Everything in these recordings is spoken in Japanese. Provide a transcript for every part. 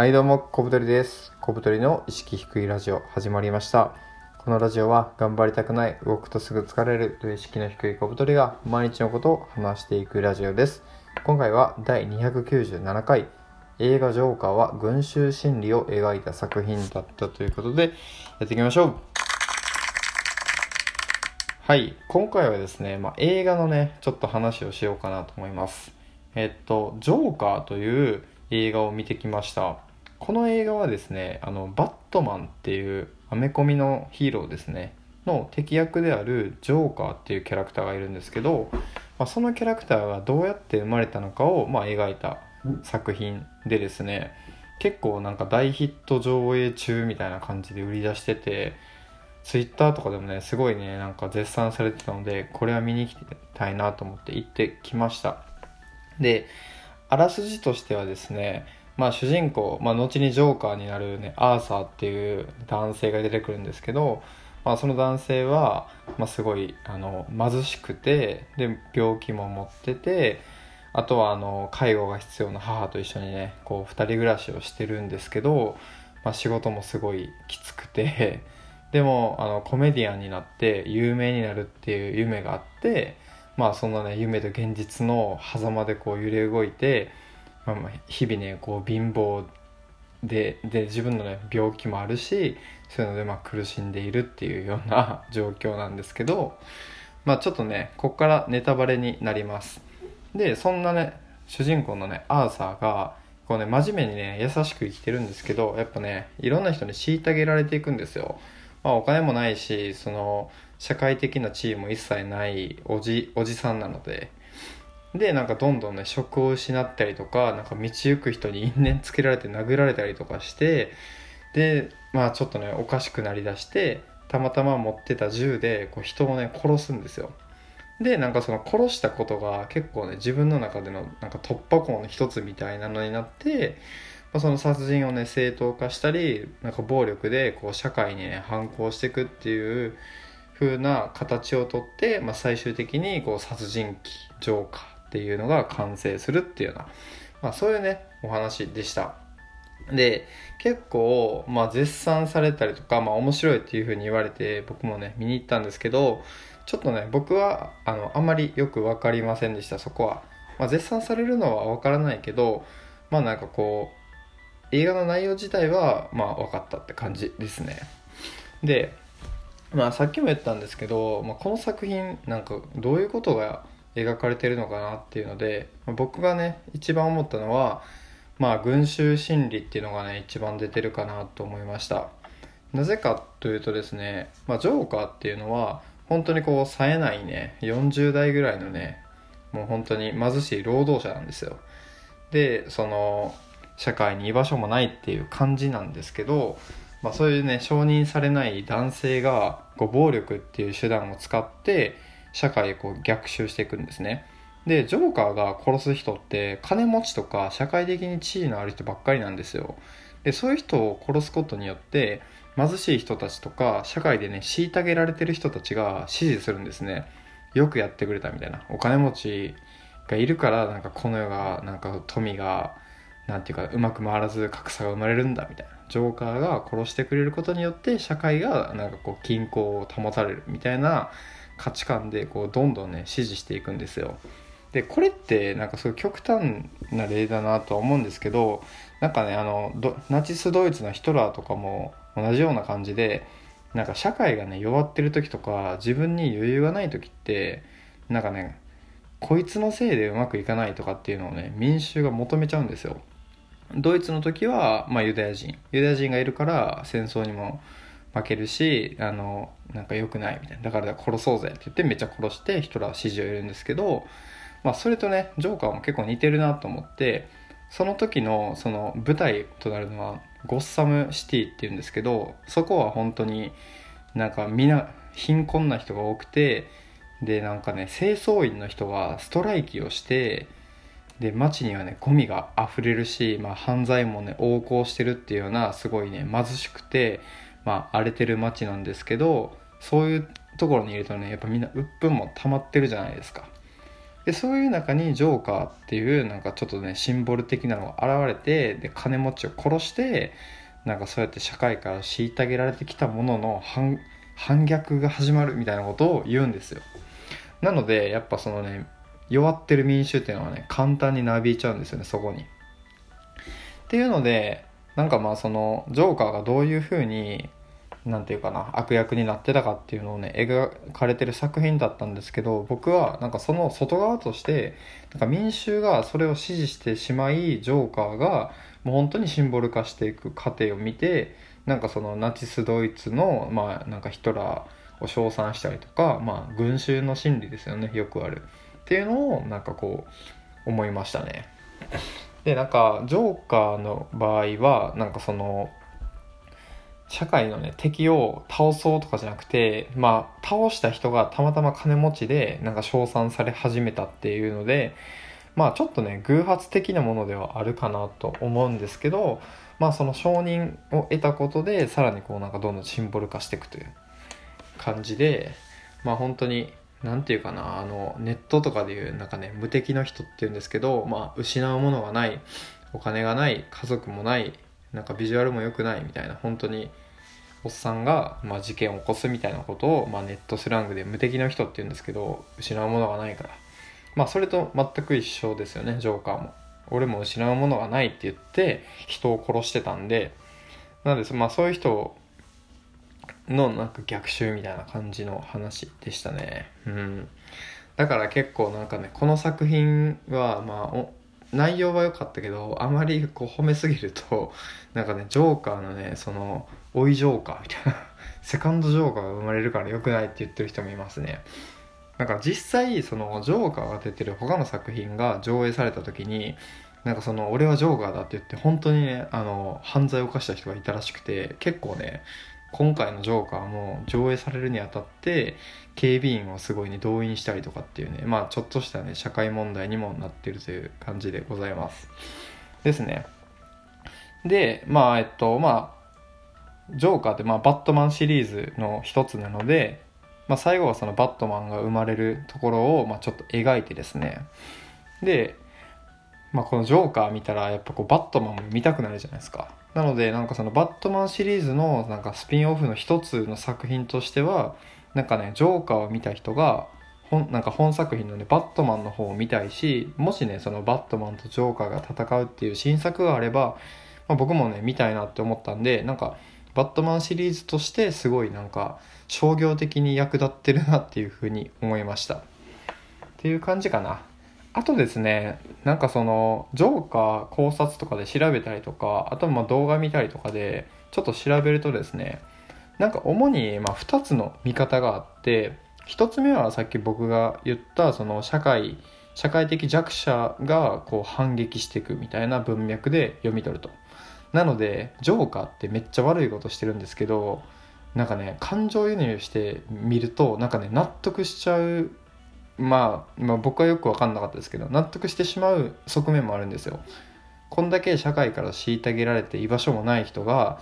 はいどうも、小太りです。小太りの意識低いラジオ始まりました。このラジオは頑張りたくない、動くとすぐ疲れるという意識の低い小太りが毎日のことを話していくラジオです。今回は第297回、映画ジョーカーは群衆心理を描いた作品だったということで、やっていきましょう。はい、今回はですね、まあ、映画のね、ちょっと話をしようかなと思います。えっと、ジョーカーという映画を見てきました。この映画はですね、あの、バットマンっていうアメコミのヒーローですね、の敵役であるジョーカーっていうキャラクターがいるんですけど、まあ、そのキャラクターがどうやって生まれたのかを、まあ、描いた作品でですね、結構なんか大ヒット上映中みたいな感じで売り出してて、ツイッターとかでもね、すごいね、なんか絶賛されてたので、これは見に行きたいなと思って行ってきました。で、あらすじとしてはですね、まあ主人公、まあ後にジョーカーになるね、アーサーっていう男性が出てくるんですけど、まあその男性は、まあすごい、あの、貧しくて、で、病気も持ってて、あとはあの、介護が必要な母と一緒にね、こう二人暮らしをしてるんですけど、まあ仕事もすごいきつくて、でもあのコメディアンになって有名になるっていう夢があってまあそんなね夢と現実の狭間でこう揺れ動いて、まあ、まあ日々ねこう貧乏でで自分のね病気もあるしそういうのでまあ苦しんでいるっていうような状況なんですけどまあちょっとねここからネタバレになります。でそんなね主人公のねアーサーがこうね真面目にね優しく生きてるんですけどやっぱねいろんな人に虐げられていくんですよ。まあ、お金もないしその社会的な地位も一切ないおじおじさんなので。でなんかどんどんね職を失ったりとかなんか道行く人に因縁つけられて殴られたりとかしてでまあちょっとねおかしくなりだしてたまたま持ってた銃でこう人をね殺すんですよ。でなんかその殺したことが結構ね自分の中でのなんか突破口の一つみたいなのになってまあ、その殺人をね正当化したりなんか暴力でこう社会にね反抗していくっていう風な形をとって、まあ、最終的にこう殺人鬼ジョーカーっていうのが完成するっていうような、まあ、そういうねお話でした。で結構、まあ、絶賛されたりとか、まあ、面白いっていう風に言われて僕もね見に行ったんですけどちょっとね僕はあのあんまりよく分かりませんでしたそこは、まあ、絶賛されるのは分からないけどまあなんかこう映画の内容自体はまあ分かったって感じですね。でまあさっきも言ったんですけど、まあ、この作品なんかどういうことが描かれてるのかなっていうので、僕がね一番思ったのはまあ群衆心理っていうのがね一番出てるかなと思いました。なぜかというとですね、まあ、ジョーカーっていうのは本当にこう冴えないね40代ぐらいのねもう本当に貧しい労働者なんですよ。でその社会に居場所もないっていう感じなんですけど、まあ、そういうね承認されない男性がこう暴力っていう手段を使って社会へこう逆襲していくんですね。でジョーカーが殺す人って金持ちとか社会的に地位のある人ばっかりなんですよ。でそういう人を殺すことによって貧しい人たちとか社会でね虐げられてる人たちが支持するんですね。よくやってくれたみたいな。お金持ちがいるからなんかこの世がなんか富がなんていうかうまく回らず格差が生まれるんだみたいな。ジョーカーが殺してくれることによって社会がなんかこう均衡を保たれるみたいな価値観でこうどんどんね支持していくんですよ。でこれってなんかすごい極端な例だなとは思うんですけどなんかねあのナチスドイツのヒトラーとかも同じような感じでなんか社会がね弱ってる時とか自分に余裕がない時ってなんかねこいつのせいでうまくいかないとかっていうのをね民衆が求めちゃうんですよ。ドイツの時は、まあ、ユダヤ人。ユダヤ人がいるから戦争にも負けるしあのなんか良くないみたいな。だから殺そうぜって言ってめっちゃ殺してヒトラーは支持を得るんですけど、まあ、それとねジョーカーも結構似てるなと思ってその時のその舞台となるのはゴッサムシティっていうんですけどそこは本当になんかみんな貧困な人が多くてでなんかね清掃員の人がストライキをしてで街にはねゴミが溢れるし、まあ、犯罪もね横行してるっていうようなすごいね貧しくて、まあ、荒れてる街なんですけどそういうところにいるとねやっぱみんな鬱憤も溜まってるじゃないですか。でそういう中にジョーカーっていうなんかちょっとねシンボル的なのが現れてで金持ちを殺してなんかそうやって社会から虐げられてきたものの反反逆が始まるみたいなことを言うんですよ。なのでやっぱそのね弱ってる民衆っていうのはね簡単になびいちゃうんですよねそこに。っていうのでなんかまあそのジョーカーがどういうふうになんていうかな悪役になってたかっていうのをね描かれてる作品だったんですけど僕はなんかその外側としてなんか民衆がそれを支持してしまいジョーカーがもう本当にシンボル化していく過程を見てなんかそのナチスドイツのまあなんかヒトラーを称賛したりとかまあ群衆の心理ですよねよくあるっていうのをなんかこう思いましたね。でなんかジョーカーの場合はなんかその社会のね敵を倒そうとかじゃなくてまあ倒した人がたまたま金持ちでなんか称賛され始めたっていうのでまあちょっとね偶発的なものではあるかなと思うんですけどまあその承認を得たことでさらにこうなんかどんどんシンボル化していくという感じでまあ本当に何て言うかなあのネットとかでいうなんかね無敵の人っていうんですけどまあ失うものがないお金がない家族もないなんかビジュアルも良くないみたいな本当におっさんが、まあ、事件を起こすみたいなことを、まあ、ネットスラングで無敵の人って言うんですけど失うものがないから。まあそれと全く一緒ですよねジョーカーも。俺も失うものがないって言って人を殺してたんでなのでまあそういう人のなんか逆襲みたいな感じの話でしたね。うん。だから結構なんかねこの作品はまあ内容は良かったけどあまりこう褒めすぎると なんかねジョーカーのねその追いジョーカーみたいな セカンドジョーカーが生まれるから良くないって言ってる人もいますね。なんか実際そのジョーカーが出てる他の作品が上映された時になんかその俺はジョーカーだって言って本当にねあの犯罪を犯した人がいたらしくて結構ね今回のジョーカーも上映されるにあたって警備員をすごいね動員したりとかっていうねまあちょっとしたね社会問題にもなってるという感じでございます。ですね。でまあえっとまあジョーカーってまあバットマンシリーズの一つなので、まあ、最後はそのバットマンが生まれるところをまあちょっと描いてですね。でまあ、このジョーカー見たらやっぱこうバットマンも見たくなるじゃないですか。なのでなんかそのバットマンシリーズのなんかスピンオフの一つの作品としてはなんかねジョーカーを見た人が本なんか本作品のねバットマンの方を見たいしもしねそのバットマンとジョーカーが戦うっていう新作があれば、まあ、僕もね見たいなって思ったんでなんかバットマンシリーズとしてすごいなんか商業的に役立ってるなっていうふうに思いました。っていう感じかな。あとですね、なんかその、ジョーカー考察とかで調べたりとか、あとま動画見たりとかで、ちょっと調べるとですね、なんか主にま2つの見方があって、1つ目はさっき僕が言ったその社会、社会的弱者がこう反撃していくみたいな文脈で読み取ると。なので、ジョーカーってめっちゃ悪いことしてるんですけど、なんかね、感情輸入してみると、なんかね、納得しちゃうまあ、まあ、僕はよく分かんなかったですけど納得してしまう側面もあるんですよ。こんだけ社会から虐げられて居場所もない人が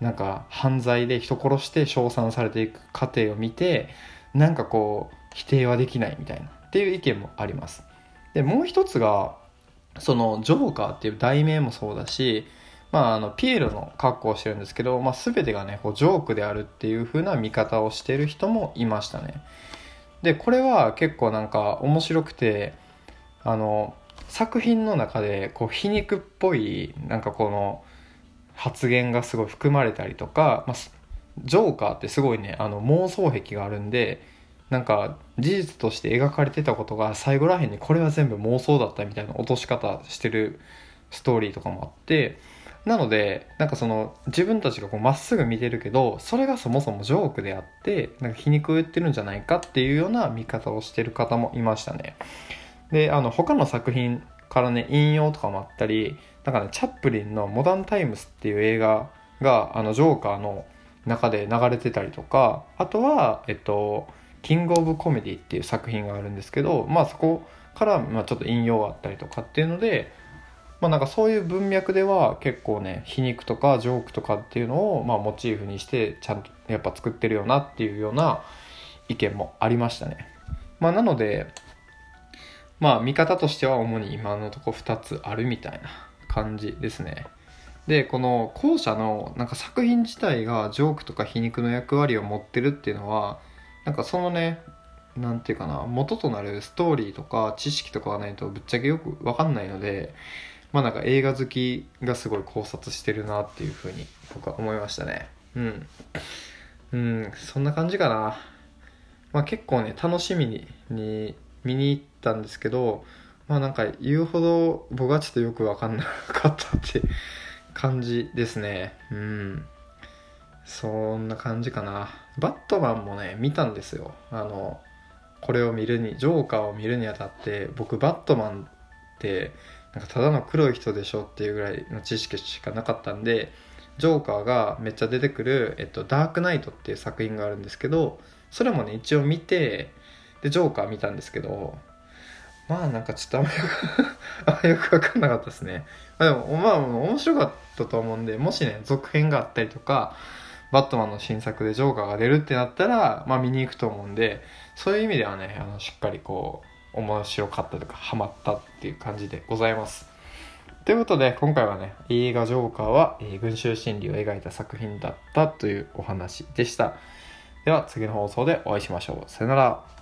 なんか犯罪で人殺して称賛されていく過程を見てなんかこう否定はできないみたいなっていう意見もあります。でもう一つがそのジョーカーっていう題名もそうだしまあ、あのピエロの格好をしてるんですけど、まあ、全てがねこうジョークであるっていう風な見方をしてる人もいましたね。でこれは結構なんか面白くてあの作品の中でこう皮肉っぽいなんかこの発言がすごい含まれたりとか、まあ、ジョーカーってすごいねあの妄想癖があるんでなんか事実として描かれてたことが最後らへんにこれは全部妄想だったみたいな落とし方してるストーリーとかもあってなのでなんかその自分たちがまっすぐ見てるけどそれがそもそもジョークであってなんか皮肉を言ってるんじゃないかっていうような見方をしてる方もいましたね。であの他の作品からね引用とかもあったりなんかねチャップリンの「モダンタイムス」っていう映画があのジョーカーの中で流れてたりとかあとはえっと「キングオブコメディ」っていう作品があるんですけどまあそこからまあちょっと引用があったりとかっていうのでまあなんかそういう文脈では結構ね皮肉とかジョークとかっていうのをまあモチーフにしてちゃんとやっぱ作ってるよなっていうような意見もありましたね。まあなのでまあ見方としては主に今のとこ2つあるみたいな感じですねでこの後者のなんか作品自体がジョークとか皮肉の役割を持ってるっていうのはなんかそのねなんていうかな元となるストーリーとか知識とかがないとぶっちゃけよく分かんないのでまあなんか映画好きがすごい考察してるなっていうふうに僕は思いましたね。うん。うんそんな感じかな。まあ結構ね楽しみにに見に行ったんですけどまあなんか言うほど僕はちょっとよく分かんなかったって 感じですね。うん。そんな感じかな。バットマンもね見たんですよ。あのこれを見るにジョーカーを見るにあたって僕バットマンってなんかただの黒い人でしょっていうぐらいの知識しかなかったんでジョーカーがめっちゃ出てくる「えっと、ダークナイト」っていう作品があるんですけどそれもね一応見てでジョーカー見たんですけどまあなんかちょっとあんまり あんまよく分かんなかったですね、あ、でもまあ面白かったと思うんでもしね続編があったりとかバットマンの新作でジョーカーが出るってなったら、まあ見に行くと思うんで、そういう意味ではね、あの、しっかりこう、面白かったとか、ハマったっていう感じでございます。ということで、今回はね、映画ジョーカーは、えー、群衆心理を描いた作品だったというお話でした。では、次の放送でお会いしましょう。さよなら。